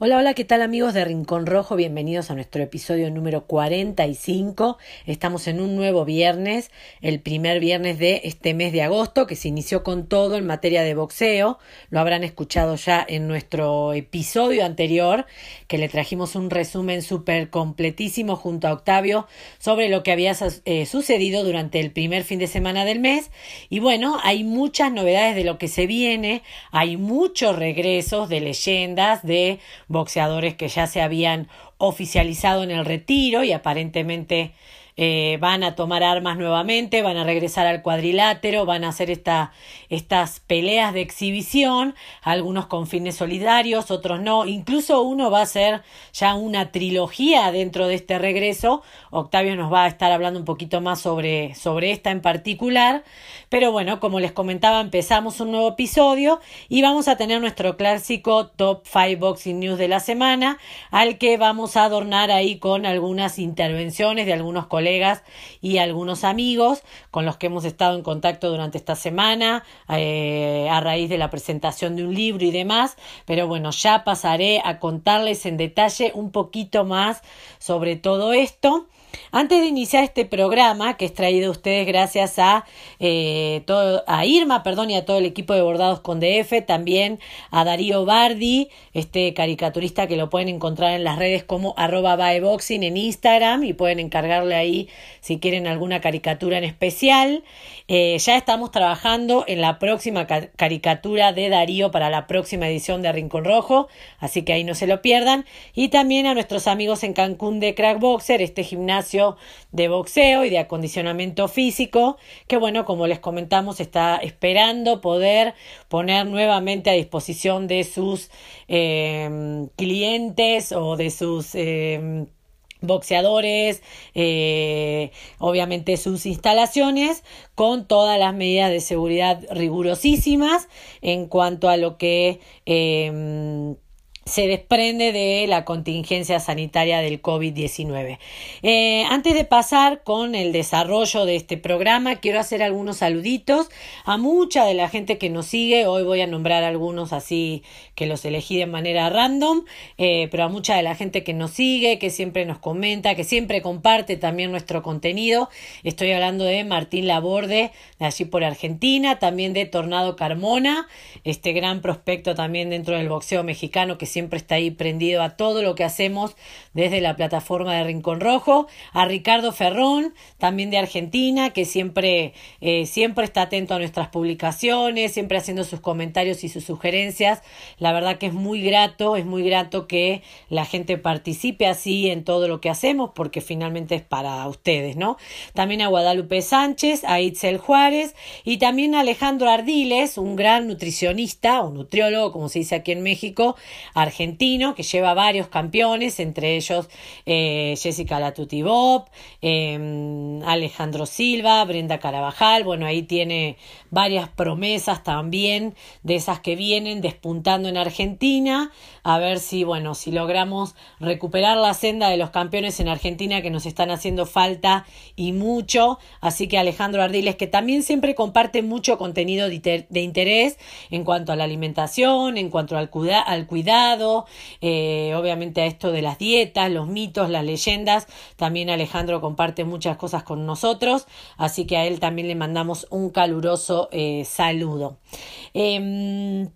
Hola, hola, ¿qué tal amigos de Rincón Rojo? Bienvenidos a nuestro episodio número 45. Estamos en un nuevo viernes, el primer viernes de este mes de agosto, que se inició con todo en materia de boxeo. Lo habrán escuchado ya en nuestro episodio anterior, que le trajimos un resumen súper completísimo junto a Octavio sobre lo que había eh, sucedido durante el primer fin de semana del mes. Y bueno, hay muchas novedades de lo que se viene, hay muchos regresos de leyendas, de boxeadores que ya se habían oficializado en el retiro y aparentemente eh, van a tomar armas nuevamente, van a regresar al cuadrilátero, van a hacer esta, estas peleas de exhibición, algunos con fines solidarios, otros no, incluso uno va a ser ya una trilogía dentro de este regreso. Octavio nos va a estar hablando un poquito más sobre, sobre esta en particular, pero bueno, como les comentaba, empezamos un nuevo episodio y vamos a tener nuestro clásico Top 5 Boxing News de la semana, al que vamos a adornar ahí con algunas intervenciones de algunos colegas y algunos amigos con los que hemos estado en contacto durante esta semana eh, a raíz de la presentación de un libro y demás. Pero bueno, ya pasaré a contarles en detalle un poquito más sobre todo esto. Antes de iniciar este programa, que es traído a ustedes gracias a, eh, todo, a Irma perdón, y a todo el equipo de Bordados con DF, también a Darío Bardi, este caricaturista que lo pueden encontrar en las redes como arroba baeboxing en Instagram y pueden encargarle ahí si quieren alguna caricatura en especial. Eh, ya estamos trabajando en la próxima caricatura de Darío para la próxima edición de Rincón Rojo, así que ahí no se lo pierdan. Y también a nuestros amigos en Cancún de Crack Boxer, este gimnasio de boxeo y de acondicionamiento físico, que bueno, como les comentamos, está esperando poder poner nuevamente a disposición de sus eh, clientes o de sus eh, boxeadores, eh, obviamente sus instalaciones, con todas las medidas de seguridad rigurosísimas en cuanto a lo que eh, se desprende de la contingencia sanitaria del COVID-19. Eh, antes de pasar con el desarrollo de este programa, quiero hacer algunos saluditos a mucha de la gente que nos sigue. Hoy voy a nombrar algunos así que los elegí de manera random, eh, pero a mucha de la gente que nos sigue, que siempre nos comenta, que siempre comparte también nuestro contenido. Estoy hablando de Martín Laborde, de allí por Argentina, también de Tornado Carmona, este gran prospecto también dentro del boxeo mexicano que siempre está ahí prendido a todo lo que hacemos desde la plataforma de Rincón Rojo, a Ricardo Ferrón, también de Argentina, que siempre, eh, siempre está atento a nuestras publicaciones, siempre haciendo sus comentarios y sus sugerencias. La verdad que es muy grato, es muy grato que la gente participe así en todo lo que hacemos, porque finalmente es para ustedes, ¿no? También a Guadalupe Sánchez, a Itzel Juárez y también a Alejandro Ardiles, un gran nutricionista o nutriólogo, como se dice aquí en México, argentino que lleva varios campeones, entre ellos eh, Jessica Latutibop, eh, Alejandro Silva, Brenda Carabajal, bueno, ahí tiene varias promesas también de esas que vienen despuntando en Argentina, a ver si, bueno, si logramos recuperar la senda de los campeones en Argentina que nos están haciendo falta y mucho, así que Alejandro Ardiles que también siempre comparte mucho contenido de interés en cuanto a la alimentación, en cuanto al, al cuidado, eh, obviamente a esto de las dietas, los mitos, las leyendas, también Alejandro comparte muchas cosas con nosotros, así que a él también le mandamos un caluroso eh, saludo. Em,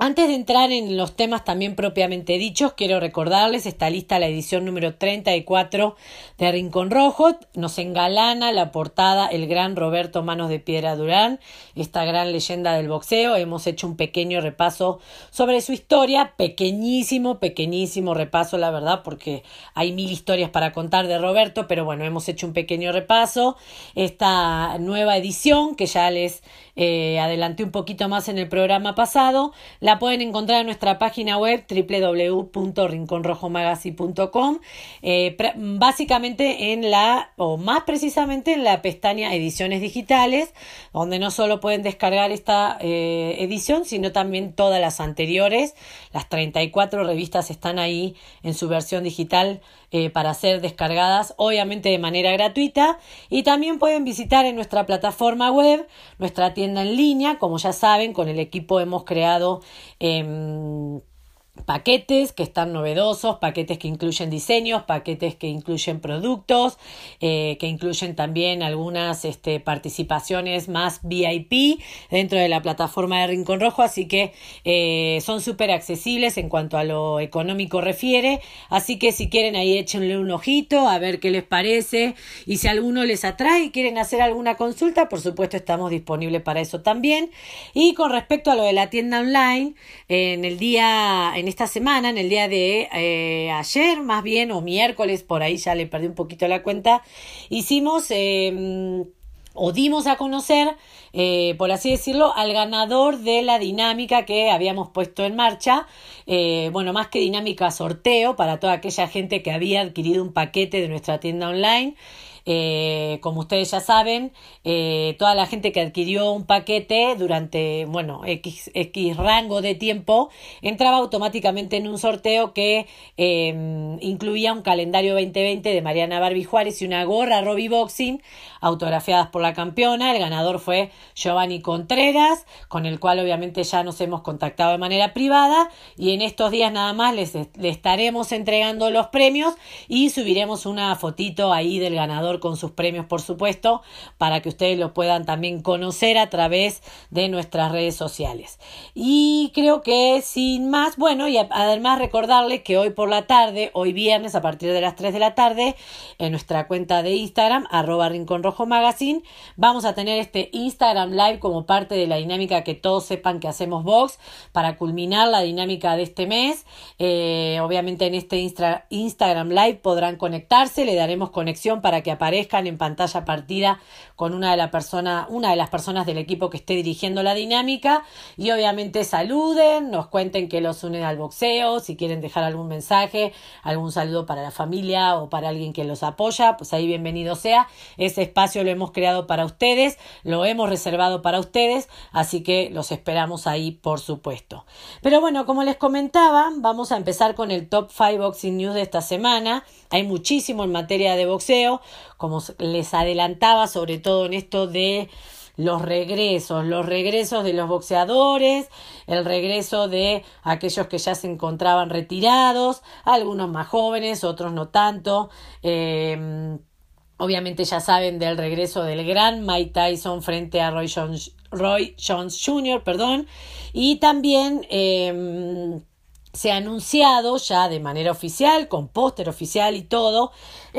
antes de entrar en los temas también propiamente dichos, quiero recordarles, está lista la edición número 34 de Rincón Rojo. Nos engalana la portada el gran Roberto Manos de Piedra Durán, esta gran leyenda del boxeo. Hemos hecho un pequeño repaso sobre su historia, pequeñísimo, pequeñísimo repaso, la verdad, porque hay mil historias para contar de Roberto, pero bueno, hemos hecho un pequeño repaso. Esta nueva edición, que ya les eh, adelanté un poquito más en el programa pasado, la pueden encontrar en nuestra página web www.rinconrojomagazine.com, eh, básicamente en la, o más precisamente en la pestaña Ediciones Digitales, donde no solo pueden descargar esta eh, edición, sino también todas las anteriores. Las 34 revistas están ahí en su versión digital eh, para ser descargadas, obviamente de manera gratuita. Y también pueden visitar en nuestra plataforma web, nuestra tienda en línea, como ya saben, con el equipo hemos creado Em, paquetes que están novedosos, paquetes que incluyen diseños, paquetes que incluyen productos, eh, que incluyen también algunas este, participaciones más VIP dentro de la plataforma de Rincón Rojo, así que eh, son súper accesibles en cuanto a lo económico refiere, así que si quieren ahí échenle un ojito a ver qué les parece. Y si alguno les atrae y quieren hacer alguna consulta, por supuesto estamos disponibles para eso también. Y con respecto a lo de la tienda online, en el día, en esta semana, en el día de eh, ayer, más bien, o miércoles, por ahí ya le perdí un poquito la cuenta, hicimos eh, o dimos a conocer, eh, por así decirlo, al ganador de la dinámica que habíamos puesto en marcha. bueno, más que dinámica, sorteo para toda aquella gente que había adquirido un paquete de nuestra tienda online. Eh, como ustedes ya saben, eh, toda la gente que adquirió un paquete durante, bueno, X, X rango de tiempo, entraba automáticamente en un sorteo que em, incluía un calendario 2020 de Mariana Barbie Juárez y una gorra Robbie Boxing autografiadas por la campeona. El ganador fue Giovanni Contreras, con el cual obviamente ya nos hemos contactado de manera privada y en estos días nada más les, les estaremos entregando los premios y subiremos una fotito ahí del ganador con sus premios, por supuesto, para que ustedes lo puedan también conocer a través de nuestras redes sociales. Y creo que sin más, bueno, y además recordarles que hoy por la tarde, hoy viernes, a partir de las 3 de la tarde, en nuestra cuenta de Instagram, arroba Rincón Rojo Magazine, vamos a tener este Instagram Live como parte de la dinámica que todos sepan que hacemos Vox para culminar la dinámica de este mes. Eh, obviamente en este Instagram Live podrán conectarse, le daremos conexión para que aparezcan en pantalla partida con una de, la persona, una de las personas del equipo que esté dirigiendo la dinámica y obviamente saluden, nos cuenten que los unen al boxeo, si quieren dejar algún mensaje, algún saludo para la familia o para alguien que los apoya, pues ahí bienvenido sea. Ese espacio lo hemos creado para ustedes, lo hemos reservado para ustedes, así que los esperamos ahí por supuesto. Pero bueno, como les comentaba, vamos a empezar con el Top 5 Boxing News de esta semana. Hay muchísimo en materia de boxeo como les adelantaba, sobre todo en esto de los regresos, los regresos de los boxeadores, el regreso de aquellos que ya se encontraban retirados, algunos más jóvenes, otros no tanto. Em, obviamente ya saben del regreso del gran Mike Tyson frente a Roy Jones, Roy Jones Jr., perdón, y también em, se ha anunciado ya de manera oficial, con póster oficial y todo,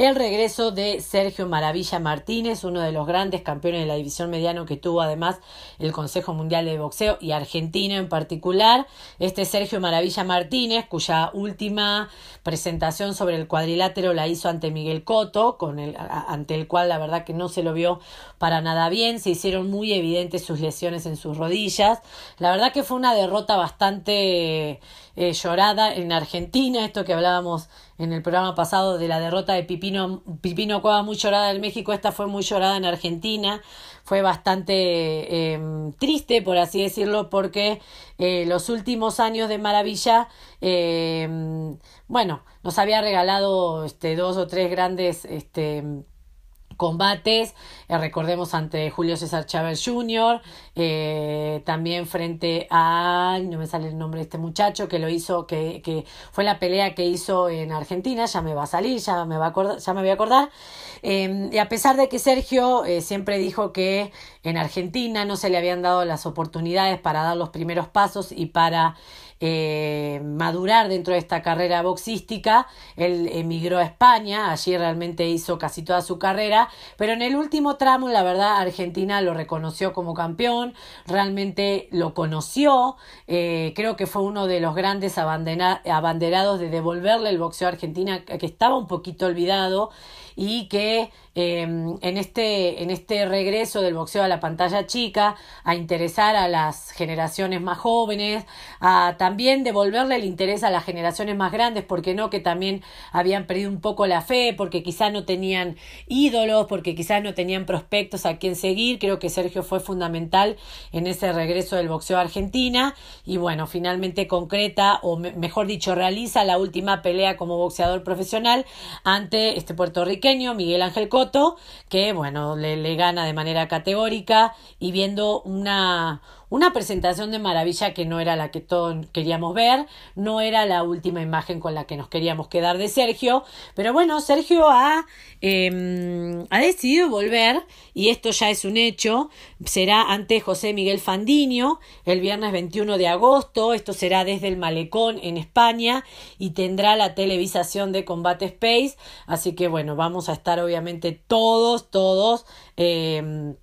el regreso de Sergio Maravilla Martínez, uno de los grandes campeones de la división mediano que tuvo además el Consejo Mundial de Boxeo y Argentina en particular. Este Sergio Maravilla Martínez, cuya última presentación sobre el cuadrilátero la hizo ante Miguel Coto, con el, ante el cual la verdad que no se lo vio para nada bien, se hicieron muy evidentes sus lesiones en sus rodillas. La verdad que fue una derrota bastante eh, llorada en Argentina, esto que hablábamos en el programa pasado de la derrota de Pipino, Pipino Cueva muy llorada en México, esta fue muy llorada en Argentina, fue bastante em, triste, por así decirlo, porque eh, los últimos años de Maravilla, em, bueno, nos había regalado este, dos o tres grandes este, combates, eh, recordemos ante Julio César Chávez Jr., eh, también frente a, no me sale el nombre de este muchacho, que lo hizo, que, que fue la pelea que hizo en Argentina, ya me va a salir, ya me, va a acordar, ya me voy a acordar. Em, y a pesar de que Sergio eh, siempre dijo que en Argentina no se le habían dado las oportunidades para dar los primeros pasos y para eh, madurar dentro de esta carrera boxística. Él emigró a España, allí realmente hizo casi toda su carrera, pero en el último tramo, la verdad, Argentina lo reconoció como campeón, realmente lo conoció, eh, creo que fue uno de los grandes abanderados de devolverle el boxeo a Argentina, que estaba un poquito olvidado y que em, en, este, en este regreso del boxeo a la pantalla chica, a interesar a las generaciones más jóvenes, a también devolverle el interés a las generaciones más grandes, porque no, que también habían perdido un poco la fe, porque quizás no tenían ídolos, porque quizás no tenían prospectos a quien seguir. Creo que Sergio fue fundamental en ese regreso del boxeo a Argentina y bueno, finalmente concreta, o mejor dicho, realiza la última pelea como boxeador profesional ante este puertorriqueño Miguel Ángel Que bueno, le gana de manera categórica y viendo una, una presentación de maravilla que no era la que todos queríamos ver, no era la última imagen con la que nos queríamos quedar de Sergio, pero bueno, Sergio ha, em, ha decidido volver y esto ya es un hecho, será ante José Miguel Fandiño el viernes 21 de agosto, esto será desde el Malecón en España y tendrá la televisación de Combate Space, así que bueno, vamos a estar obviamente todos, todos, em,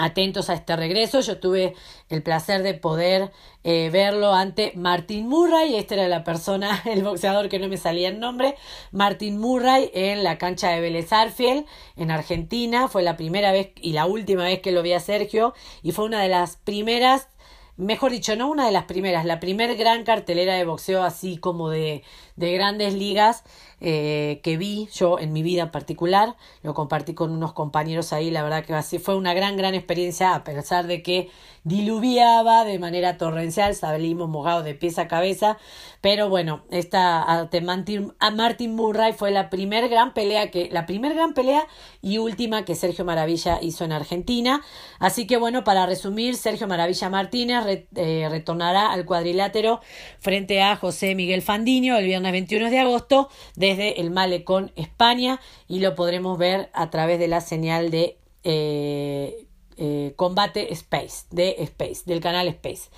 atentos a este regreso. Yo tuve el placer de poder eh, verlo ante Martin Murray, esta era la persona, el boxeador que no me salía el nombre, Martin Murray en la cancha de Vélez Arfiel en Argentina, fue la primera vez y la última vez que lo vi a Sergio y fue una de las primeras mejor dicho, no una de las primeras, la primer gran cartelera de boxeo así como de, de grandes ligas eh, que vi yo en mi vida particular. Lo compartí con unos compañeros ahí, la verdad que fue una gran, gran experiencia, a pesar de que diluviaba de manera torrencial, salimos mojados de pies a cabeza, pero bueno, esta a Martin, Murray fue la primer gran pelea que, la primer gran pelea y última que Sergio Maravilla hizo en Argentina. Así que bueno, para resumir, Sergio Maravilla Martínez eh, retornará al cuadrilátero frente a José Miguel Fandiño el viernes 21 de agosto desde el Malecón España y lo podremos ver a través de la señal de eh, eh, Combate Space, de Space, del canal Space.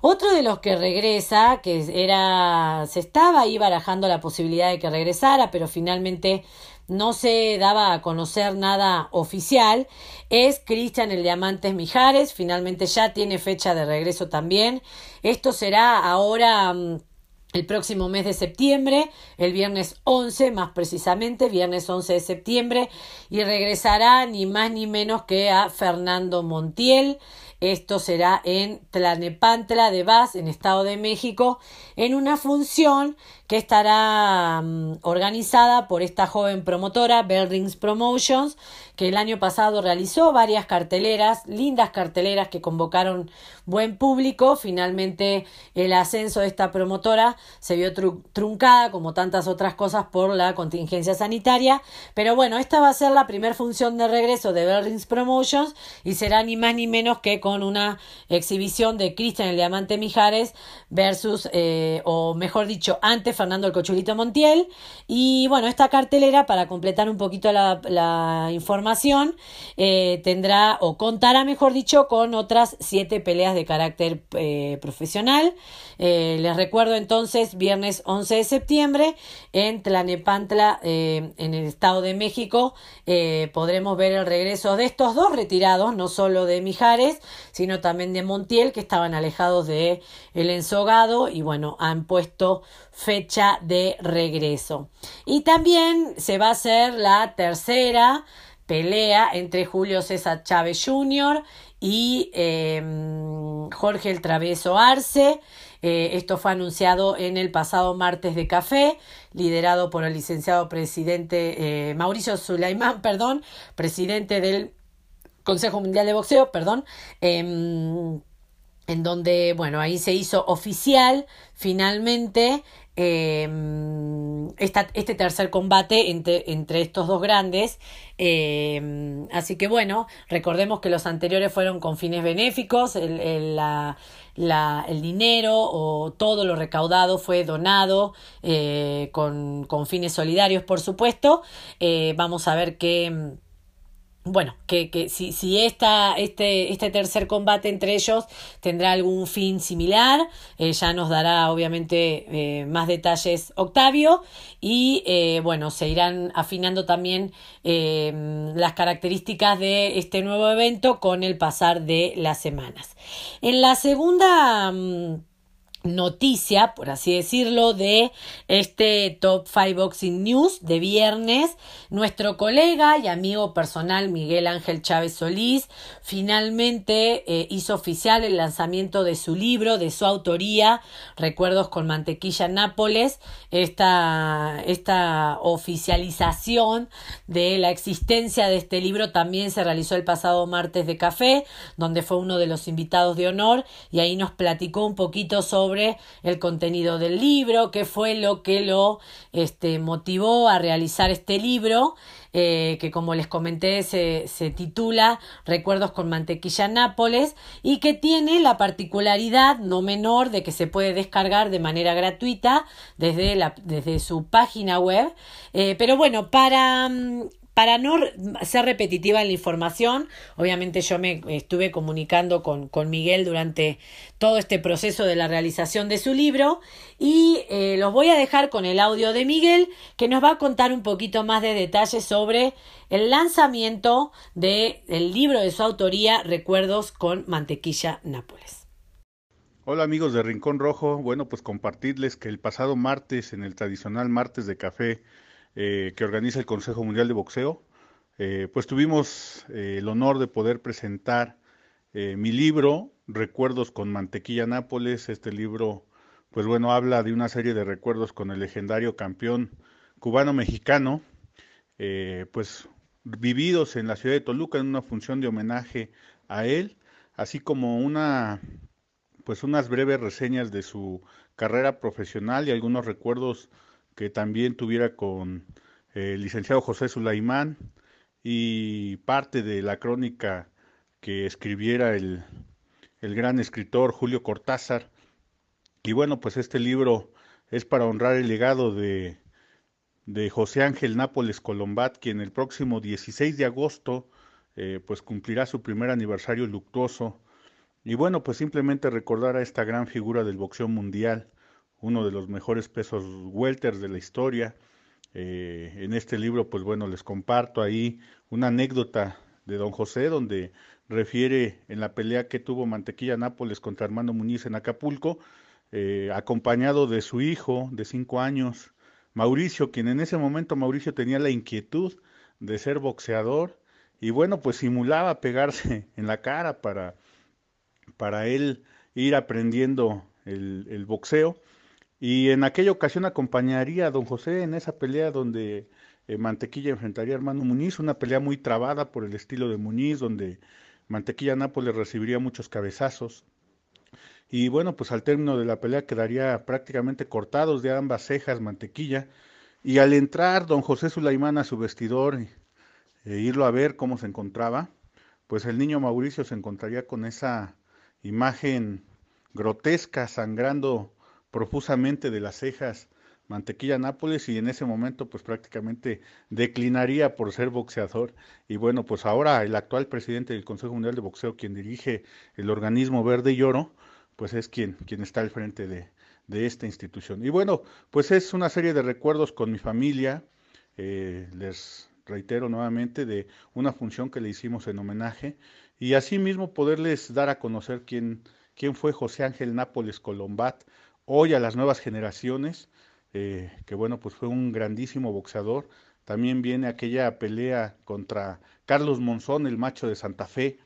Otro de los que regresa, que era, se estaba ahí barajando la posibilidad de que regresara, pero finalmente no se daba a conocer nada oficial, es Cristian el Diamantes Mijares, finalmente ya tiene fecha de regreso también. Esto será ahora mm, el próximo mes de septiembre, el viernes 11 más precisamente, viernes 11 de septiembre, y regresará ni más ni menos que a Fernando Montiel. Esto será en Tlanepantla de Vaz, en Estado de México, en una función que estará mm, organizada por esta joven promotora, Bell Rings Promotions, que el año pasado realizó varias carteleras, lindas carteleras que convocaron buen público. Finalmente el ascenso de esta promotora se vio truncada, como tantas otras cosas, por la contingencia sanitaria. Pero bueno, esta va a ser la primera función de regreso de Bell Rings Promotions y será ni más ni menos que con una exhibición de Cristian el Diamante Mijares versus, eh, o mejor dicho, ante Fernando el Cochulito Montiel. Y bueno, esta cartelera, para completar un poquito la, información, eh, tendrá o contará, mejor dicho, con otras siete peleas de carácter eh, profesional. Eh, les recuerdo entonces, viernes 11 de septiembre, en Tlanepantla, en el Estado de México, podremos ver el regreso de estos dos retirados, no solo de Mijares, sino también de Montiel, que estaban alejados de el ensogado y bueno, han puesto fecha de regreso. Y también se va a hacer la tercera pelea entre Julio César Chávez Jr. y em, Jorge el Traveso Arce. Eh, esto fue anunciado en el pasado martes de café, liderado por el licenciado presidente eh, Mauricio Sulaimán, perdón, presidente del Consejo Mundial de Boxeo, perdón. Em, en donde, bueno, ahí se hizo oficial finalmente eh, este tercer combate entre, entre, estos dos grandes. Eh, así que bueno, recordemos que los anteriores fueron con fines benéficos, el, el, la, la, el dinero o todo lo recaudado fue donado eh, con, con, fines solidarios, por supuesto. Eh, vamos a ver qué bueno, que, que si, si esta, este, este tercer combate entre ellos tendrá algún fin similar, eh, ya nos dará obviamente eh, más detalles Octavio y eh, bueno, se irán afinando también las características de este nuevo evento con el pasar de las semanas. En la segunda... Mm, noticia, por así decirlo, de este Top 5 Boxing News de viernes. Nuestro colega y amigo personal Miguel Ángel Chávez Solís finalmente eh, hizo oficial el lanzamiento de su libro, de su autoría, Recuerdos con Mantequilla Nápoles. Esta, esta oficialización de la existencia de este libro también se realizó el pasado martes de café, donde fue uno de los invitados de honor y ahí nos platicó un poquito sobre el contenido del libro, qué fue lo que lo este, motivó a realizar este libro, eh, que como les comenté se, se titula Recuerdos con mantequilla Nápoles y que tiene la particularidad no menor de que se puede descargar de manera gratuita desde, la, desde su página web. Eh, pero bueno, para mm, para no ser repetitiva en la información, obviamente yo me estuve comunicando con, con Miguel durante todo este proceso de la realización de su libro y eh, los voy a dejar con el audio de Miguel que nos va a contar un poquito más de detalles sobre el lanzamiento del libro de su autoría Recuerdos con Mantequilla Nápoles. Hola amigos de Rincón Rojo, bueno pues compartirles que el pasado martes en el tradicional martes de café eh, que organiza el Consejo Mundial de Boxeo, eh, pues tuvimos eh, el honor de poder presentar mi libro, Recuerdos con Mantequilla Nápoles. Este libro, pues bueno, habla de una serie de recuerdos con el legendario campeón cubano-mexicano, pues vividos en la ciudad de Toluca en una función de homenaje a él, así como una pues unas breves reseñas de su carrera profesional y algunos recuerdos que también tuviera con el licenciado José Sulaimán y parte de la crónica que escribiera el, el gran escritor Julio Cortázar. Y bueno, pues este libro es para honrar el legado de, de José Ángel Nápoles Colombat, quien el próximo 16 de agosto eh, pues cumplirá su primer aniversario luctuoso. Y bueno, pues simplemente recordar a esta gran figura del boxeo mundial, uno de los mejores pesos welters de la historia. Eh, en este libro, pues bueno, les comparto ahí una anécdota de don José, donde refiere en la pelea que tuvo Mantequilla Nápoles contra Armando Muñiz en Acapulco, eh, acompañado de su hijo de cinco años, Mauricio, quien en ese momento Mauricio tenía la inquietud de ser boxeador y bueno, pues simulaba pegarse en la cara para, para él ir aprendiendo el, el boxeo. Y en aquella ocasión acompañaría a don José en esa pelea donde eh, Mantequilla enfrentaría a hermano Muñiz, una pelea muy trabada por el estilo de Muñiz, donde Mantequilla Nápoles recibiría muchos cabezazos. Y bueno, pues al término de la pelea quedaría prácticamente cortados de ambas cejas Mantequilla. Y al entrar don José Sulaimán a su vestidor e irlo a ver cómo se encontraba, pues el niño Mauricio se encontraría con esa imagen grotesca, sangrando profusamente de las cejas Mantequilla Nápoles y en ese momento pues prácticamente declinaría por ser boxeador. Y bueno pues ahora el actual presidente del Consejo Mundial de Boxeo quien dirige el organismo Verde y Oro pues es quien, quien está al frente de, de esta institución. Y bueno pues es una serie de recuerdos con mi familia. Eh, les reitero nuevamente de una función que le hicimos en homenaje y asimismo poderles dar a conocer quién, quién fue José Ángel Nápoles Colombat hoy a las nuevas generaciones, eh, que bueno, pues fue un grandísimo boxeador. También viene aquella pelea contra Carlos Monzón, el macho de Santa Fe,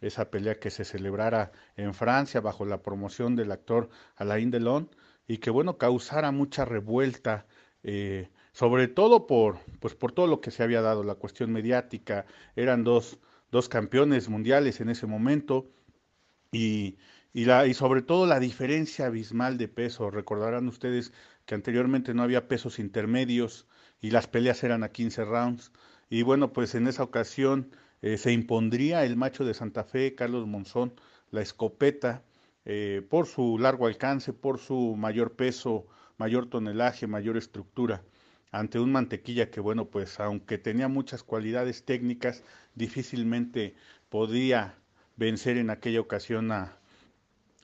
esa pelea que se celebrara en Francia bajo la promoción del actor Alain Delon y que bueno, causara mucha revuelta, eh, sobre todo por, pues por todo lo que se había dado, la cuestión mediática, eran dos, dos campeones mundiales en ese momento y, y, la, y sobre todo la diferencia abismal de peso. Recordarán ustedes que anteriormente no había pesos intermedios y las peleas eran a 15 rounds. Y bueno, pues en esa ocasión eh, se impondría el macho de Santa Fe, Carlos Monzón, la escopeta, eh, por su largo alcance, por su mayor peso, mayor tonelaje, mayor estructura, ante un mantequilla que, bueno, pues aunque tenía muchas cualidades técnicas, difícilmente podía vencer en aquella ocasión a,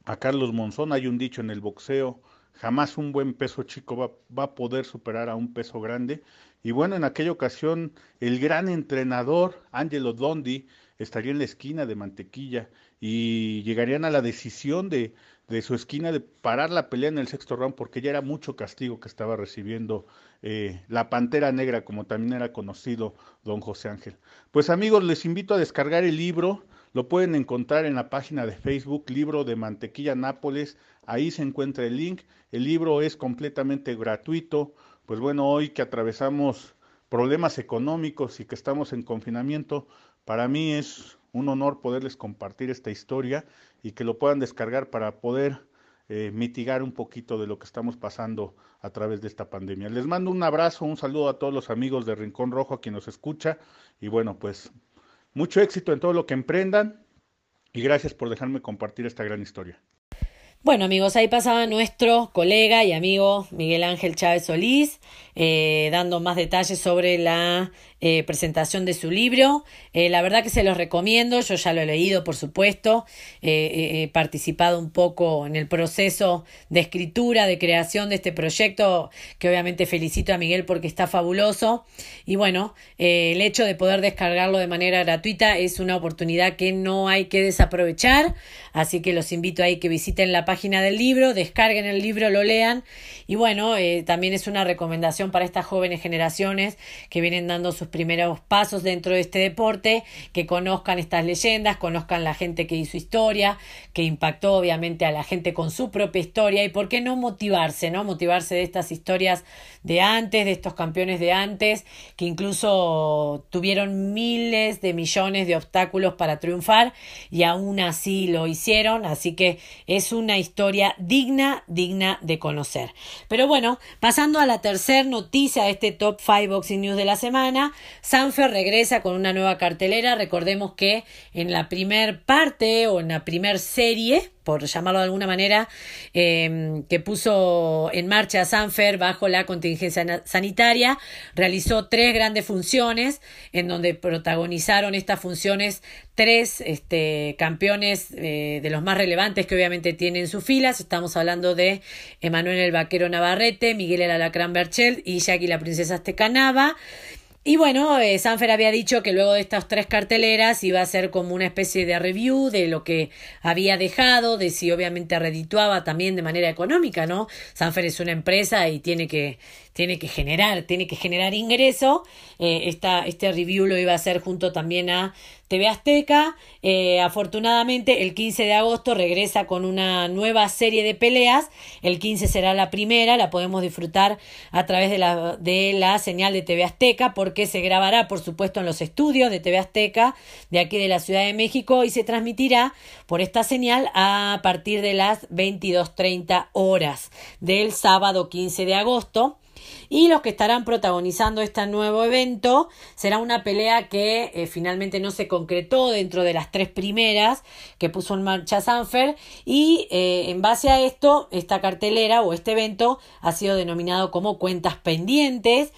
a Carlos Monzón. Hay un dicho en el boxeo, jamás un buen peso chico va, va, a poder superar a un peso grande. Y bueno, en aquella ocasión el gran entrenador Angelo Dondi estaría en la esquina de Mantequilla y llegarían a la decisión de, de su esquina de parar la pelea en el sexto round porque ya era mucho castigo que estaba recibiendo eh, la Pantera Negra, como también era conocido don José Ángel. Pues amigos, les invito a descargar el libro lo pueden encontrar en la página de Facebook, libro de Mantequilla Nápoles. Ahí se encuentra el link. El libro es completamente gratuito. Pues bueno, hoy que atravesamos problemas económicos y que estamos en confinamiento, para mí es un honor poderles compartir esta historia y que lo puedan descargar para poder eh, mitigar un poquito de lo que estamos pasando a través de esta pandemia. Les mando un abrazo, un saludo a todos los amigos de Rincón Rojo, a quien nos escucha, y bueno, pues mucho éxito en todo lo que emprendan y gracias por dejarme compartir esta gran historia. Bueno amigos, ahí pasaba nuestro colega y amigo Miguel Ángel Chávez Solís, eh, dando más detalles sobre la eh, presentación de su libro. Eh, la verdad que se los recomiendo, yo ya lo he leído, por supuesto, he participado un poco en el proceso de escritura, de creación de este proyecto, que obviamente felicito a Miguel porque está fabuloso. Y bueno, el hecho de poder descargarlo de manera gratuita es una oportunidad que no hay que desaprovechar, así que los invito ahí que visiten la página del libro, descarguen el libro, lo lean. Y bueno, eh, también es una recomendación para estas jóvenes generaciones que vienen dando sus primeros pasos dentro de este deporte, que conozcan estas leyendas, conozcan la gente que hizo historia, que impactó obviamente a la gente con su propia historia. Y por qué no motivarse, ¿no? Motivarse de estas historias de antes, de estos campeones de antes, que incluso tuvieron miles de millones de obstáculos para triunfar y aún así lo hicieron, así que es una historia digna, digna de conocer. Pero bueno, pasando a la tercera noticia de este Top 5 Boxing News de la semana, Sanfer regresa con una nueva cartelera. Recordemos que en la primer parte o en la primer serie por llamarlo de alguna manera, em, que puso en marcha Sanfer bajo la contingencia sanitaria, realizó tres grandes funciones en donde protagonizaron estas funciones tres este, campeones eh, de los más relevantes que obviamente tienen sus filas. Estamos hablando de Emanuel el Vaquero Navarrete, Miguel el Alacrán Berchel y Jackie la Princesa Estecanaba. Y bueno, eh, Sanfer había dicho que luego de estas tres carteleras iba a ser como una especie de review de lo que había dejado, de si obviamente redituaba también de manera económica, ¿no? Sanfer es una empresa y tiene que, tiene que generar, tiene que generar ingreso. Eh, esta, este review lo iba a hacer junto también a TV Azteca. Eh, afortunadamente, el 15 de agosto regresa con una nueva serie de peleas. El 15 será la primera, la podemos disfrutar a través de la, de la señal de TV Azteca, porque se grabará, por supuesto, en los estudios de TV Azteca de aquí de la Ciudad de México y se transmitirá por esta señal a partir de las 22.30 horas del sábado 15 de agosto. Y los que estarán protagonizando este nuevo evento será una pelea que eh, finalmente no se concretó dentro de las tres primeras que puso en marcha Sanfer. Y eh, en base a esto, esta cartelera o este evento ha sido denominado como cuentas pendientes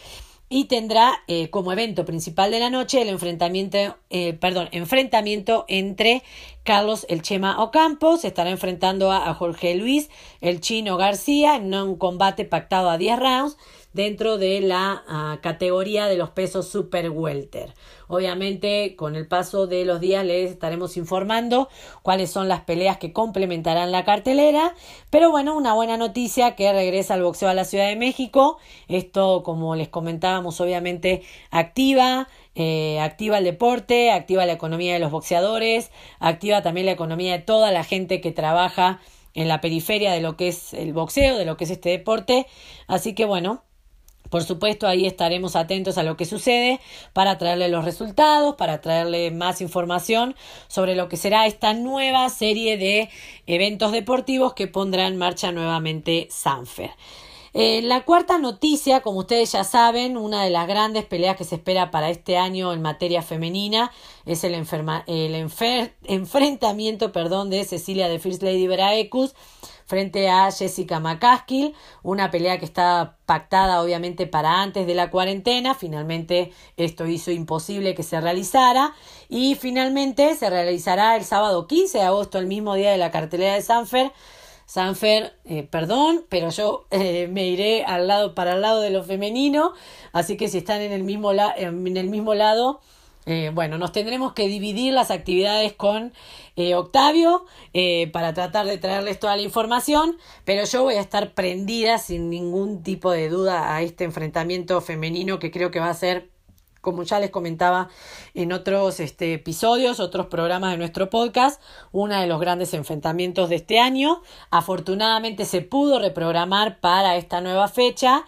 y tendrá eh, como evento principal de la noche el enfrentamiento, perdón, enfrentamiento entre Carlos El Chema Ocampo, se estará enfrentando a, a Jorge Luis El Chino García en un combate pactado a 10 rounds dentro de la ah, categoría de los pesos super welter. Obviamente, con el paso de los días les estaremos informando cuáles son las peleas que complementarán la cartelera. Pero bueno, una buena noticia que regresa el boxeo a la Ciudad de México. Esto, como les comentábamos, obviamente activa. Eh, activa el deporte, activa la economía de los boxeadores, activa también la economía de toda la gente que trabaja en la periferia de lo que es el boxeo, de lo que es este deporte. Así que bueno, por supuesto, ahí estaremos atentos a lo que sucede para traerle los resultados, para traerle más información sobre lo que será esta nueva serie de eventos deportivos que pondrá en marcha nuevamente Sanfer. Eh, la cuarta noticia, como ustedes ya saben, una de las grandes peleas que se espera para este año en materia femenina es el, enfrentamiento perdón, de Cecilia de First Lady Veraecus frente a Jessica McCaskill, una pelea que está pactada obviamente para antes de la cuarentena, finalmente esto hizo imposible que se realizara. Y finalmente se realizará el sábado 15 de agosto, el mismo día de la cartelera de Sanfer. Sanfer, eh, perdón, pero yo eh, me iré al lado para el lado de lo femenino, así que si están en el mismo, en el mismo lado, eh, bueno, nos tendremos que dividir las actividades con eh, Octavio eh, para tratar de traerles toda la información, pero yo voy a estar prendida sin ningún tipo de duda a este enfrentamiento femenino que creo que va a ser, como ya les comentaba en otros este, episodios, otros programas de nuestro podcast, uno de los grandes enfrentamientos de este año. Afortunadamente se pudo reprogramar para esta nueva fecha.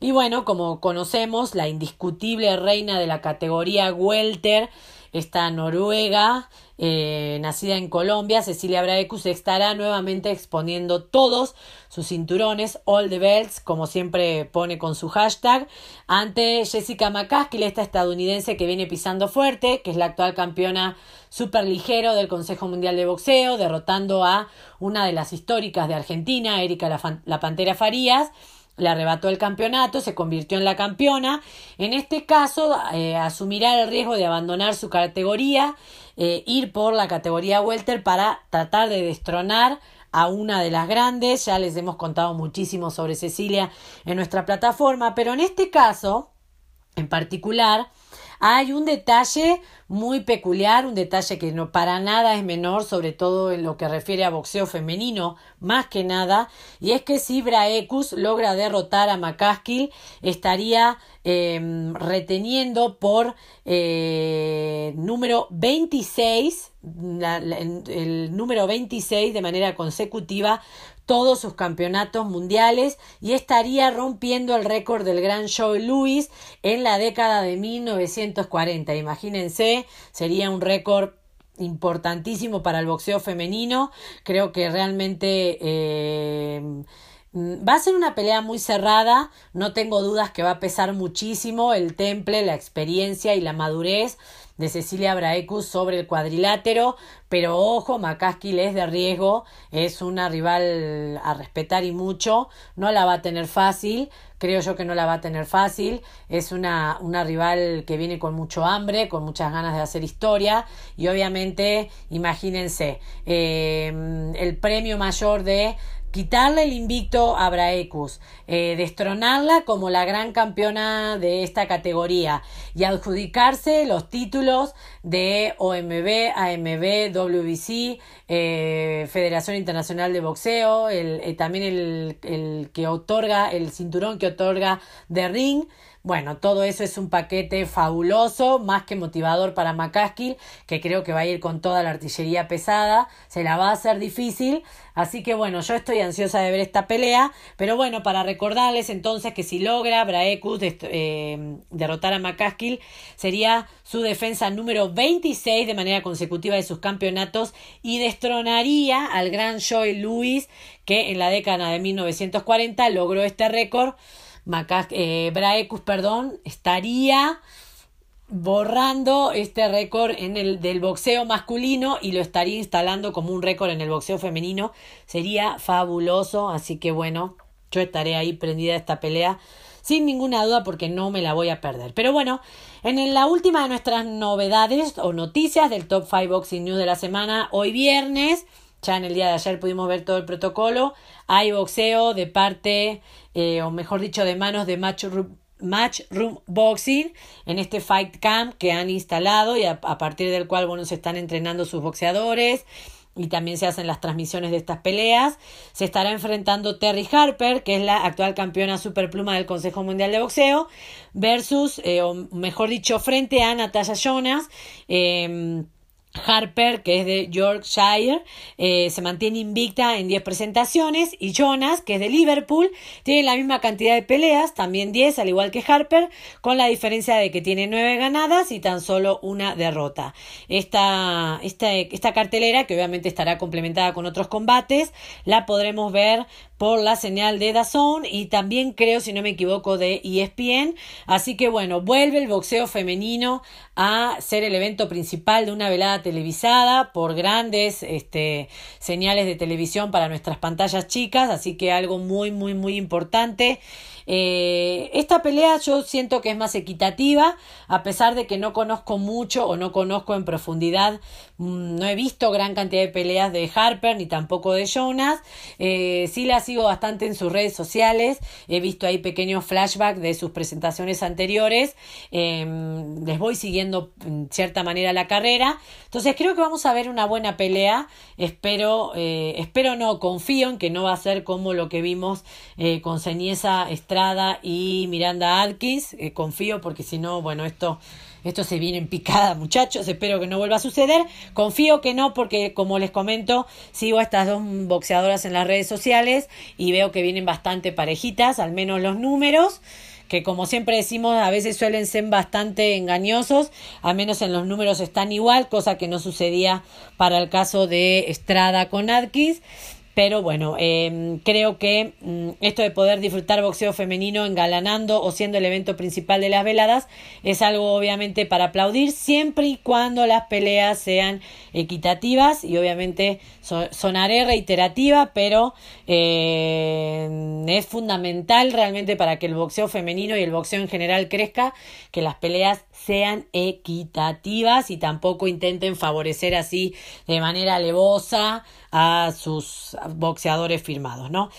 Y bueno, como conocemos, la indiscutible reina de la categoría Welter, esta noruega, eh, nacida en Colombia, Cecilia Braecus, estará nuevamente exponiendo todos sus cinturones, all the belts, como siempre pone con su hashtag, ante Jessica McCaskill, esta estadounidense que viene pisando fuerte, que es la actual campeona superligero del Consejo Mundial de Boxeo, derrotando a una de las históricas de Argentina, Erika la, la Pantera Farías, le arrebató el campeonato, se convirtió en la campeona. En este caso, eh, asumirá el riesgo de abandonar su categoría, eh, ir por la categoría welter para tratar de destronar a una de las grandes. Ya les hemos contado muchísimo sobre Cecilia en nuestra plataforma, pero en este caso, en particular, hay un detalle muy peculiar, un detalle que no para nada es menor, sobre todo en lo que refiere a boxeo femenino, más que nada, y es que si Braecus logra derrotar a McCaskill, estaría em, reteniendo por eh, número 26, el número 26 de manera consecutiva todos sus campeonatos mundiales y estaría rompiendo el récord del gran Joe Louis en la década de 1940. Imagínense, sería un récord importantísimo para el boxeo femenino. Creo que realmente eh, va a ser una pelea muy cerrada. No tengo dudas que va a pesar muchísimo el temple, la experiencia y la madurez de Cecilia Braecus sobre el cuadrilátero, pero ojo, McCaskill es de riesgo, es una rival a respetar y mucho, no la va a tener fácil, creo yo que no la va a tener fácil, es una, una rival que viene con mucho hambre, con muchas ganas de hacer historia y obviamente, imagínense, eh, el premio mayor de quitarle el invicto a Braecus, eh, destronarla como la gran campeona de esta categoría y adjudicarse los títulos de OMB, AMB, WBC, eh, Federación Internacional de Boxeo, el, eh, también el, el que otorga, el cinturón que otorga The Ring. Bueno, todo eso es un paquete fabuloso, más que motivador para McCaskill, que creo que va a ir con toda la artillería pesada, se la va a hacer difícil, así que bueno, yo estoy ansiosa de ver esta pelea, pero bueno, para recordarles entonces que si logra Braecus eh, derrotar a McCaskill, sería su defensa número 26 de manera consecutiva de sus campeonatos y destronaría al gran Joy Lewis, que en la década de 1940 logró este récord eh, Braecus, perdón, estaría borrando este récord en el del boxeo masculino y lo estaría instalando como un récord en el boxeo femenino. Sería fabuloso, así que bueno, yo estaré ahí prendida a esta pelea sin ninguna duda porque no me la voy a perder. Pero bueno, en la última de nuestras novedades o noticias del Top 5 Boxing News de la semana, hoy viernes, ya en el día de ayer pudimos ver todo el protocolo. Hay boxeo de parte, eh, o mejor dicho, de manos de Matchroom, Matchroom Boxing en este Fight Camp que han instalado y a, partir del cual bueno, se están entrenando sus boxeadores y también se hacen las transmisiones de estas peleas. Se estará enfrentando Terry Harper, que es la actual campeona superpluma del Consejo Mundial de Boxeo, versus, eh, o mejor dicho, frente a Natasha Jonas. Eh, Harper, que es de Yorkshire, eh, se mantiene invicta en 10 presentaciones y Jonas, que es de Liverpool, tiene la misma cantidad de peleas, también 10, al igual que Harper, con la diferencia de que tiene 9 ganadas y tan solo una derrota. Esta, esta, esta cartelera, que obviamente estará complementada con otros combates, la podremos ver por la señal de DAZN y también creo, si no me equivoco, de ESPN. Así que bueno, vuelve el boxeo femenino a ser el evento principal de una velada televisada por grandes este, señales de televisión para nuestras pantallas chicas. Así que algo muy, muy, muy importante. Eh, esta pelea yo siento que es más equitativa, a pesar de que no conozco mucho o no conozco en profundidad, mm, no he visto gran cantidad de peleas de Harper ni tampoco de Jonas. Eh, sí la sigo bastante en sus redes sociales, he visto ahí pequeños flashbacks de sus presentaciones anteriores, em, les voy siguiendo en cierta manera la carrera. Entonces creo que vamos a ver una buena pelea. Espero, eh, espero no, confío en que no va a ser como lo que vimos con Ceniesa Estrada y Miranda Atkins. Eh, confío porque si no, bueno, esto, esto se viene en picada, muchachos. Espero que no vuelva a suceder. Confío que no porque, como les comento, sigo a estas dos boxeadoras en las redes sociales y veo que vienen bastante parejitas, al menos los números. que como siempre decimos a veces suelen ser bastante engañosos, al menos en los números están igual, cosa que no sucedía para el caso de Estrada con Atkins. Pero bueno, em, creo que mm, esto de poder disfrutar boxeo femenino engalanando o siendo el evento principal de las veladas es algo obviamente para aplaudir siempre y cuando las peleas sean equitativas y obviamente sonaré reiterativa, pero eh, es fundamental realmente para que el boxeo femenino y el boxeo en general crezca que las peleas sean equitativas y tampoco intenten favorecer así de manera alevosa a sus boxeadores firmados, ¿no?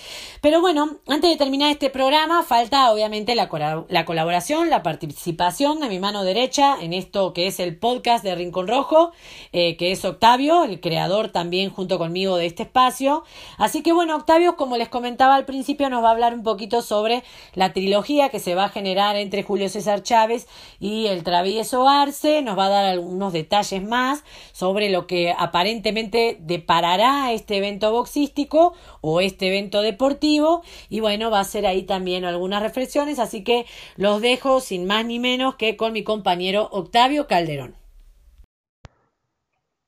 Pero bueno, antes de terminar este programa, falta obviamente la, la colaboración, la participación de mi mano derecha en esto que es el podcast de Rincón Rojo, eh, que es Octavio, el creador también junto conmigo de este espacio. Así que bueno, Octavio, como les comentaba al principio, nos va a hablar un poquito sobre la trilogía que se va a generar entre Julio César Chávez y el travieso Arce, nos va a dar algunos detalles más sobre lo que aparentemente deparará este evento boxístico o este evento deportivo y bueno, va a ser ahí también algunas reflexiones, así que los dejo sin más ni menos que con mi compañero Octavio Calderón.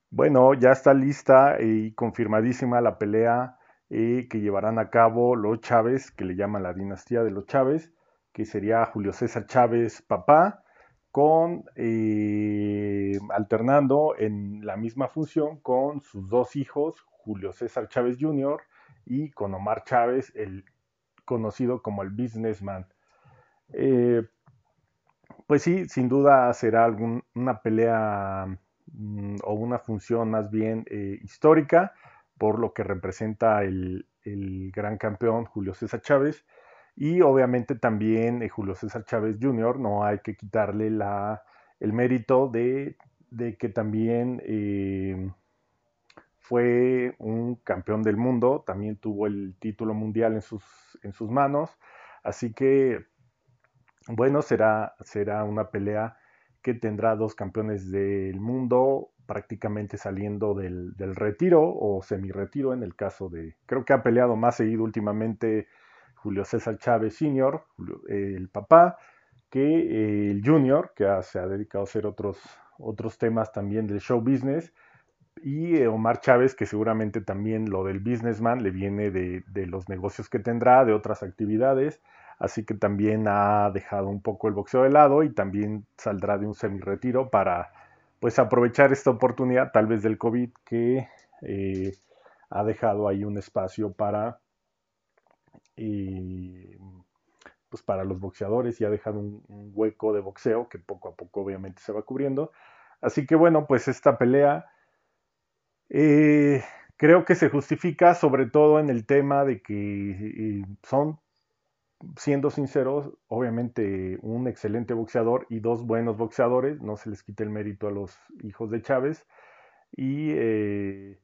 Bueno, ya está lista y confirmadísima la pelea eh, que llevarán a cabo los Chávez, que le llaman la dinastía de los Chávez, que sería Julio César Chávez papá, con eh, alternando en la misma función con sus dos hijos, Julio César Chávez Jr. y con Omar Chávez, el conocido como el businessman. Eh, pues sí, sin duda será algún, una pelea mm, o una función más bien eh, histórica por lo que representa el, gran campeón Julio César Chávez y obviamente también eh, Julio César Chávez Jr. no hay que quitarle la, el mérito de, de que también fue un campeón del mundo, también tuvo el título mundial en sus, en sus manos, así que bueno, será, será una pelea que tendrá dos campeones del mundo prácticamente saliendo del, retiro o semi-retiro en el caso de, creo que ha peleado más seguido últimamente Julio César Chávez Sr., el papá, que el Junior, que se ha dedicado a hacer otros, otros temas también del show business, y eh, Omar Chávez, que seguramente también lo del businessman le viene de, los negocios que tendrá, de otras actividades, así que también ha dejado un poco el boxeo de lado y también saldrá de un semi-retiro para pues aprovechar esta oportunidad tal vez del COVID que eh, ha dejado ahí un espacio para eh, pues para los boxeadores y ha dejado un, hueco de boxeo que poco a poco obviamente se va cubriendo. Así que bueno, pues esta pelea eh, creo que se justifica sobre todo en el tema de que eh, son, siendo sinceros, obviamente un excelente boxeador y dos buenos boxeadores, no se les quita el mérito a los hijos de Chávez y eh,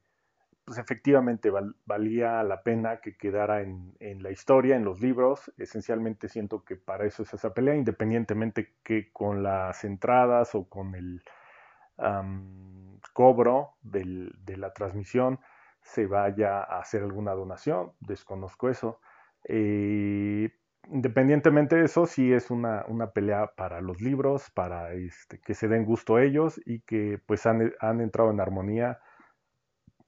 pues efectivamente valía la pena que quedara en, la historia, en los libros. Esencialmente siento que para eso es esa pelea, independientemente que con las entradas o con el cobro de la transmisión se vaya a hacer alguna donación, desconozco eso. Eh, independientemente de eso, sí es una, pelea para los libros, para este, que se den gusto ellos y que pues han, entrado en armonía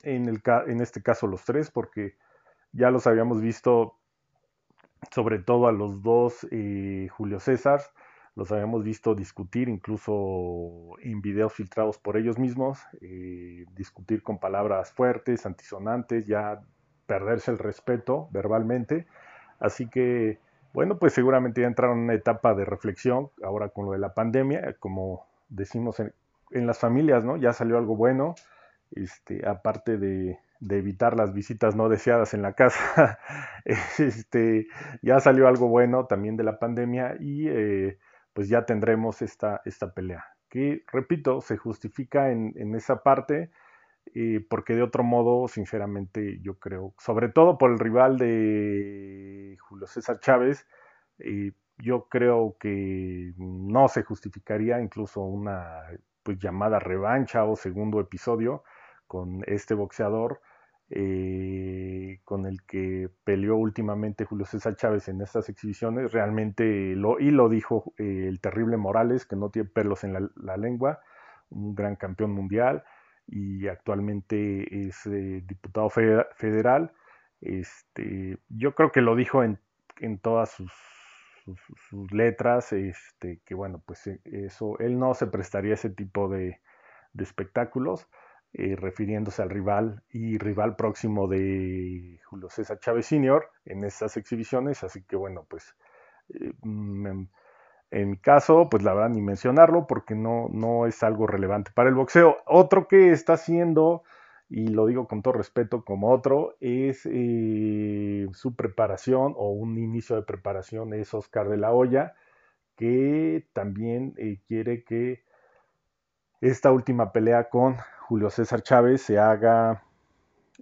en, el, en este caso los tres, porque ya los habíamos visto sobre todo a los dos eh, Julio César, los habíamos visto discutir incluso en videos filtrados por ellos mismos, eh, discutir con palabras fuertes, antisonantes, ya perderse el respeto verbalmente. Así que, bueno, pues seguramente ya entraron en una etapa de reflexión ahora con lo de la pandemia, como decimos en, las familias, ¿no? Ya salió algo bueno, este, aparte de, evitar las visitas no deseadas en la casa, este, ya salió algo bueno también de la pandemia y eh, pues ya tendremos esta, pelea. Que, repito, se justifica en, esa parte, eh, porque de otro modo, sinceramente, yo creo, sobre todo por el rival de Julio César Chávez, eh, yo creo que no se justificaría incluso una pues, llamada revancha o segundo episodio con este boxeador eh, con el que peleó últimamente Julio César Chávez en estas exhibiciones, realmente lo, y lo dijo eh, el terrible Morales, que no tiene pelos en la, lengua, un gran campeón mundial y actualmente es eh, diputado federal. Este, yo creo que lo dijo en, en todas sus, letras, este, que bueno, pues eso, él no se prestaría ese tipo de espectáculos. Eh, refiriéndose al rival y rival próximo de Julio César Chávez Sr. en estas exhibiciones, así que bueno, pues eh, mm, en, mi caso, pues la verdad ni mencionarlo porque no, no es algo relevante para el boxeo. Otro que está haciendo, y lo digo con todo respeto como otro, es eh, su preparación o un inicio de preparación es Oscar de la Hoya, que también quiere que esta última pelea con Julio César Chávez se haga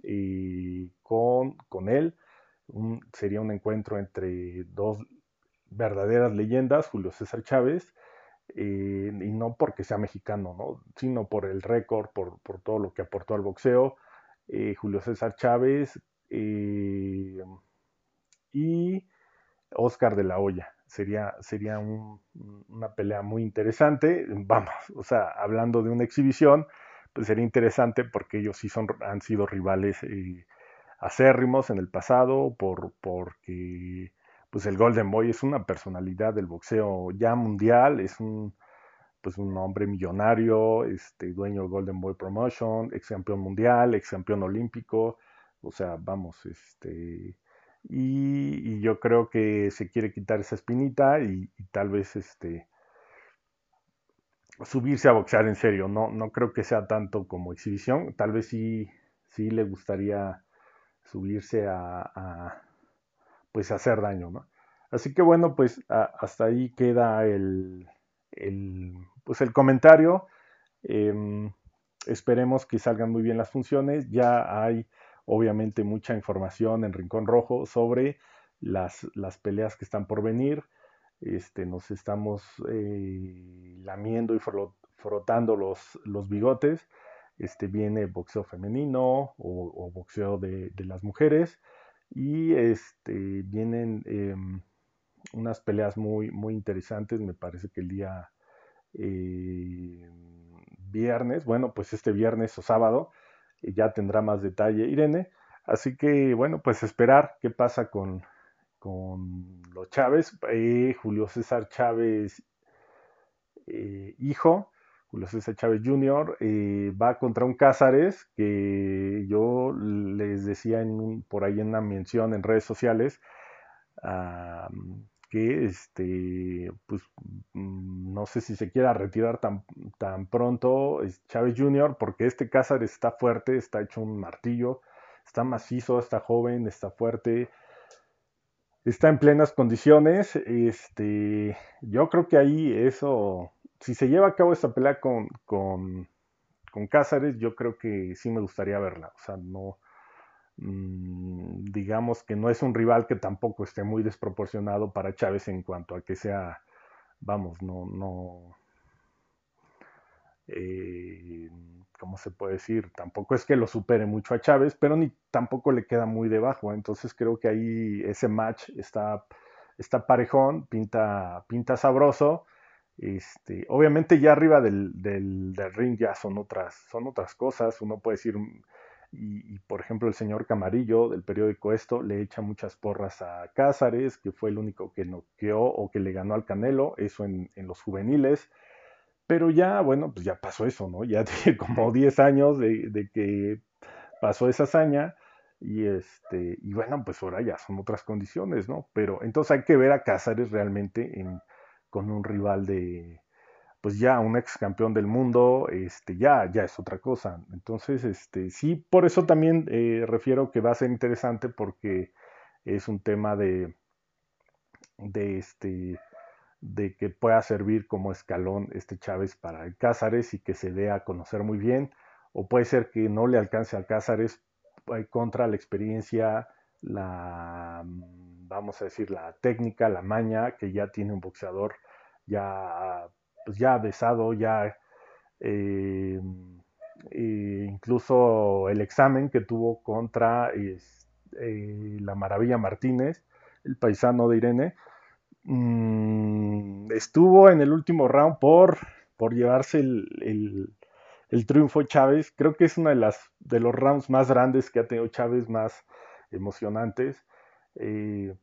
eh, con, con, él. sería un encuentro entre dos verdaderas leyendas, Julio César Chávez, eh, y no porque sea mexicano, ¿no? sino por el récord, por, todo lo que aportó al boxeo. Eh, Julio César Chávez y Oscar de la Hoya. Sería, sería una pelea muy interesante. Vamos, o sea, hablando de una exhibición, pues sería interesante porque ellos sí son, han sido rivales eh, acérrimos en el pasado, por, porque pues el Golden Boy es una personalidad del boxeo ya mundial, es un pues un hombre millonario, este, dueño del Golden Boy Promotion, ex campeón mundial, ex campeón olímpico, o sea, vamos, este, y, yo creo que se quiere quitar esa espinita y, tal vez este, subirse a boxear en serio. No, no creo que sea tanto como exhibición. Tal vez sí, sí le gustaría subirse a, pues hacer daño, ¿no? Así que bueno, pues hasta ahí queda el, el, pues el comentario. Em, esperemos que salgan muy bien las funciones. Ya hay obviamente mucha información en Rincón Rojo sobre las, las peleas que están por venir este, nos estamos eh, lamiendo y frotando los, los bigotes. Este, viene boxeo femenino o, boxeo de, las mujeres y este, vienen em, unas peleas muy, muy interesantes. Me parece que el día eh, viernes, bueno, pues este viernes o sábado ya tendrá más detalle Irene. Así que bueno, pues esperar qué pasa con, con los Chávez, eh, Julio César Chávez, eh, hijo, Julio César Chávez Jr., eh, va contra un Cázares que yo les decía en por ahí en una mención en redes sociales que este, pues, mm, no sé si se quiera retirar tan, tan pronto Chávez Jr., porque este Cázares está fuerte, está hecho un martillo, está macizo, está joven, está fuerte está en plenas condiciones. Este, yo creo que ahí eso, si se lleva a cabo esta pelea con, con, con Cázares, yo creo que sí me gustaría verla. O sea, no, digamos que no es un rival que tampoco esté muy desproporcionado para Chávez en cuanto a que sea, vamos, no, no. Eh, ¿cómo se puede decir? Tampoco es que lo supere mucho a Chávez, pero ni tampoco le queda muy debajo. Entonces creo que ahí ese match está, está parejón, pinta, pinta sabroso. Este, obviamente ya arriba del, del, ring ya son otras, son otras cosas. Uno puede decir, y, por ejemplo el señor Camarillo del periódico Esto le echa muchas porras a Cázares, que fue el único que noqueó o que le ganó al Canelo, eso en, en los juveniles. Pero ya, bueno, pues ya pasó eso, ¿no? Ya tiene como 10 años de, que pasó esa hazaña y este y bueno, pues ahora ya son otras condiciones, ¿no? Pero entonces hay que ver a Cázares realmente en, con un rival de pues ya un ex campeón del mundo, este ya ya es otra cosa. Entonces, este sí, por eso también eh, refiero que va a ser interesante porque es un tema de de este de que pueda servir como escalón este Chávez para el Cázares y que se dé a conocer muy bien, o puede ser que no le alcance al Cázares eh, contra la experiencia, la, vamos a decir, la técnica, la maña que ya tiene un boxeador ya, pues ya besado, ya, eh, incluso el examen que tuvo contra la Maravilla Martínez, el paisano de Irene, mm, estuvo en el último round por, por llevarse el, triunfo Chávez. Creo que es uno de, las, de los rounds más grandes que ha tenido Chávez, más emocionantes. Eh,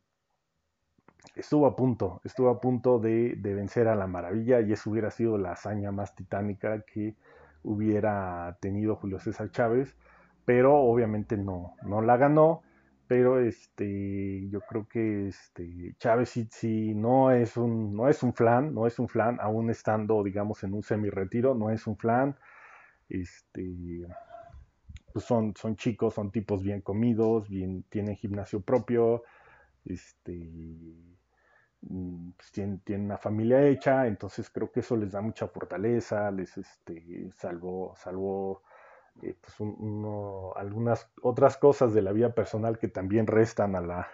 estuvo a punto, estuvo a punto de, vencer a la maravilla y eso hubiera sido la hazaña más titánica que hubiera tenido Julio César Chávez, pero obviamente no, no la ganó pero este yo creo que este Chávez sí, no es un no es un flan no es un flan aún estando digamos en un semi retiro no es un flan este pues son son chicos son tipos bien comidos bien tienen gimnasio propio este pues tienen, una familia hecha entonces creo que eso les da mucha fortaleza les este salvo salvo eh, pues algunas otras cosas de la vida personal que también restan a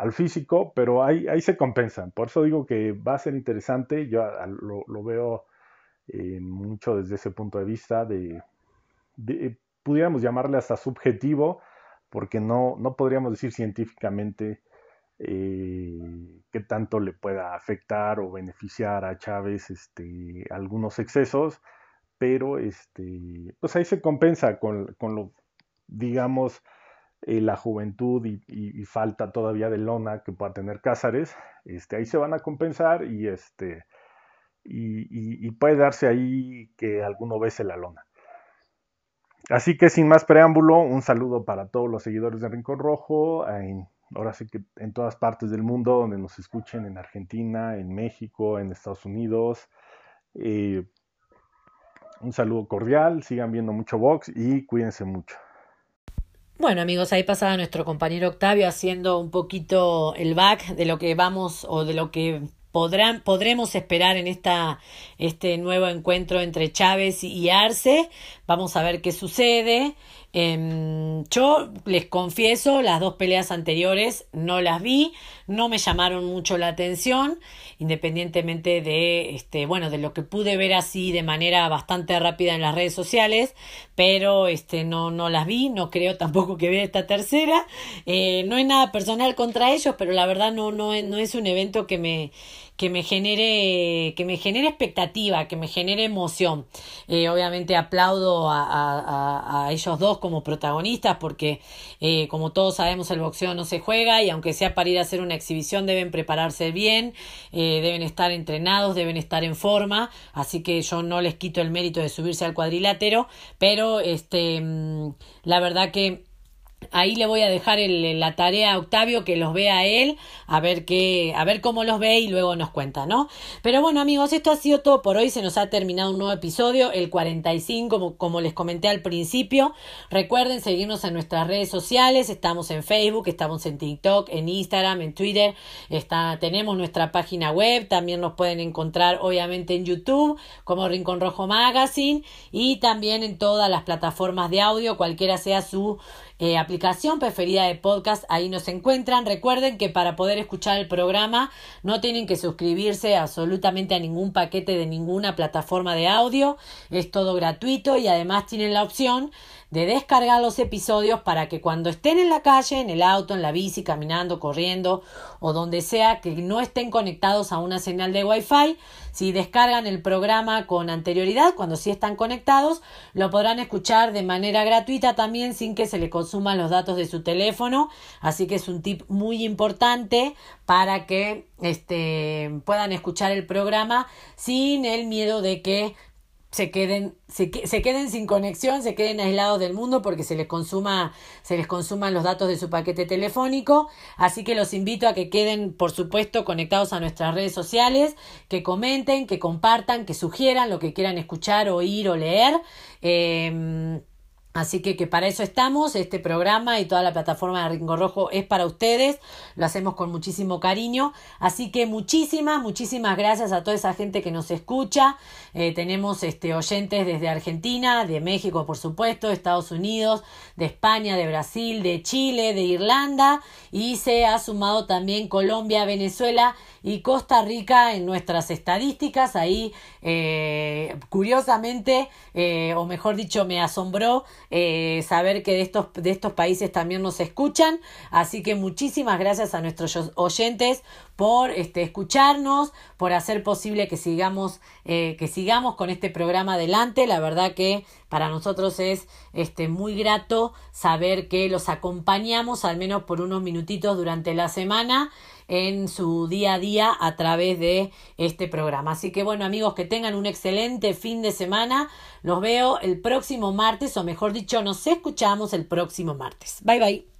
al físico, pero ahí, ahí se compensan. Por eso digo que va a ser interesante, yo lo, veo eh, mucho desde ese punto de vista, de, pudiéramos llamarle hasta subjetivo, porque no, no podríamos decir científicamente eh, qué tanto le pueda afectar o beneficiar a Chávez este, algunos excesos pero este, pues ahí se compensa con, lo, digamos, eh, la juventud y, falta todavía de lona que pueda tener Cázares, este, ahí se van a compensar y, este, y, puede darse ahí que alguno bese la lona. Así que sin más preámbulo, un saludo para todos los seguidores de Rincón Rojo, ahora sí que en todas partes del mundo donde nos escuchen, en Argentina, en México, en Estados Unidos. Eh, un saludo cordial, sigan viendo mucho box y cuídense mucho. Bueno amigos, ahí pasaba nuestro compañero Octavio haciendo un poquito el back de lo que vamos o de lo que podrán, podremos esperar en esta, este nuevo encuentro entre Chávez y Arce. Vamos a ver qué sucede. Em, yo les confieso, las dos peleas anteriores no las vi, no me llamaron mucho la atención, independientemente de, este, bueno, de lo que pude ver así de manera bastante rápida en las redes sociales, pero este, no, no las vi, no creo tampoco que vea esta tercera. Eh, no es nada personal contra ellos, pero la verdad no, no, no es un evento que me, que me genere, que me genere expectativa, que me genere emoción. Eh, obviamente aplaudo a, ellos dos como protagonistas porque eh, como todos sabemos el boxeo no se juega y aunque sea para ir a hacer una exhibición deben prepararse bien, eh, deben estar entrenados, deben estar en forma, así que yo no les quito el mérito de subirse al cuadrilátero, pero este mm, la verdad que Ahí le voy a dejar la tarea a Octavio que los vea él, a ver qué, a ver cómo los ve y luego nos cuenta, ¿no? Pero bueno, amigos, esto ha sido todo por hoy. Se nos ha terminado un nuevo episodio, el 45, como, como les comenté al principio. Recuerden seguirnos en nuestras redes sociales. Estamos en Facebook, estamos en TikTok, en Instagram, en Twitter. Está, tenemos nuestra página web. También nos pueden encontrar, obviamente, en YouTube, como Rincón Rojo Magazine. Y también en todas las plataformas de audio, cualquiera sea su eh, aplicación preferida de podcast, ahí nos encuentran. Recuerden que para poder escuchar el programa no tienen que suscribirse absolutamente a ningún paquete de ninguna plataforma de audio, es todo gratuito y además tienen la opción de descargar los episodios para que cuando estén en la calle, en el auto, en la bici, caminando, corriendo o donde sea que no estén conectados a una señal de Wi-Fi, si descargan el programa con anterioridad, cuando sí están conectados, lo podrán escuchar de manera gratuita también sin que se le consuman los datos de su teléfono. Así que es un tip muy importante para que este, puedan escuchar el programa sin el miedo de que se queden, se, se, queden sin conexión, se queden aislados del mundo porque se les consuma, se les consuman los datos de su paquete telefónico. Así que los invito a que queden, por supuesto, conectados a nuestras redes sociales, que comenten, que compartan, que sugieran lo que quieran escuchar, oír o leer. Eh, Así que, que para eso estamos, este programa y toda la plataforma de Ringo Rojo es para ustedes, lo hacemos con muchísimo cariño, así que muchísimas, muchísimas gracias a toda esa gente que nos escucha, eh, tenemos este, oyentes desde Argentina, de México por supuesto, de Estados Unidos, de España, de Brasil, de Chile, de Irlanda. Y se ha sumado también Colombia, Venezuela y Costa Rica en nuestras estadísticas, ahí eh, curiosamente, eh, o mejor dicho, me asombró, eh, saber que de estos, de estos países también nos escuchan. Así que muchísimas gracias a nuestros oyentes por este, escucharnos, por hacer posible que sigamos, eh, que sigamos con este programa adelante. La verdad que para nosotros es este, muy grato saber que los acompañamos al menos por unos minutitos durante la semana en su día a día a través de este programa. Así que bueno amigos, que tengan un excelente fin de semana. Los veo el próximo martes, o mejor dicho, nos escuchamos el próximo martes. Bye bye.